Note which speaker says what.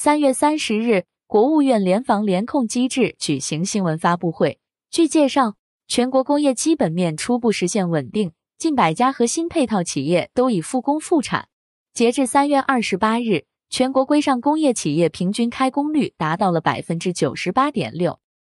Speaker 1: 三月三十日国务院联防联控机制举行新闻发布会。据介绍全国工业基本面初步实现稳定近百家核心配套企业都已复工复产。截至三月二十八日全国规上工业企业平均开工率达到了百分之九十八点六。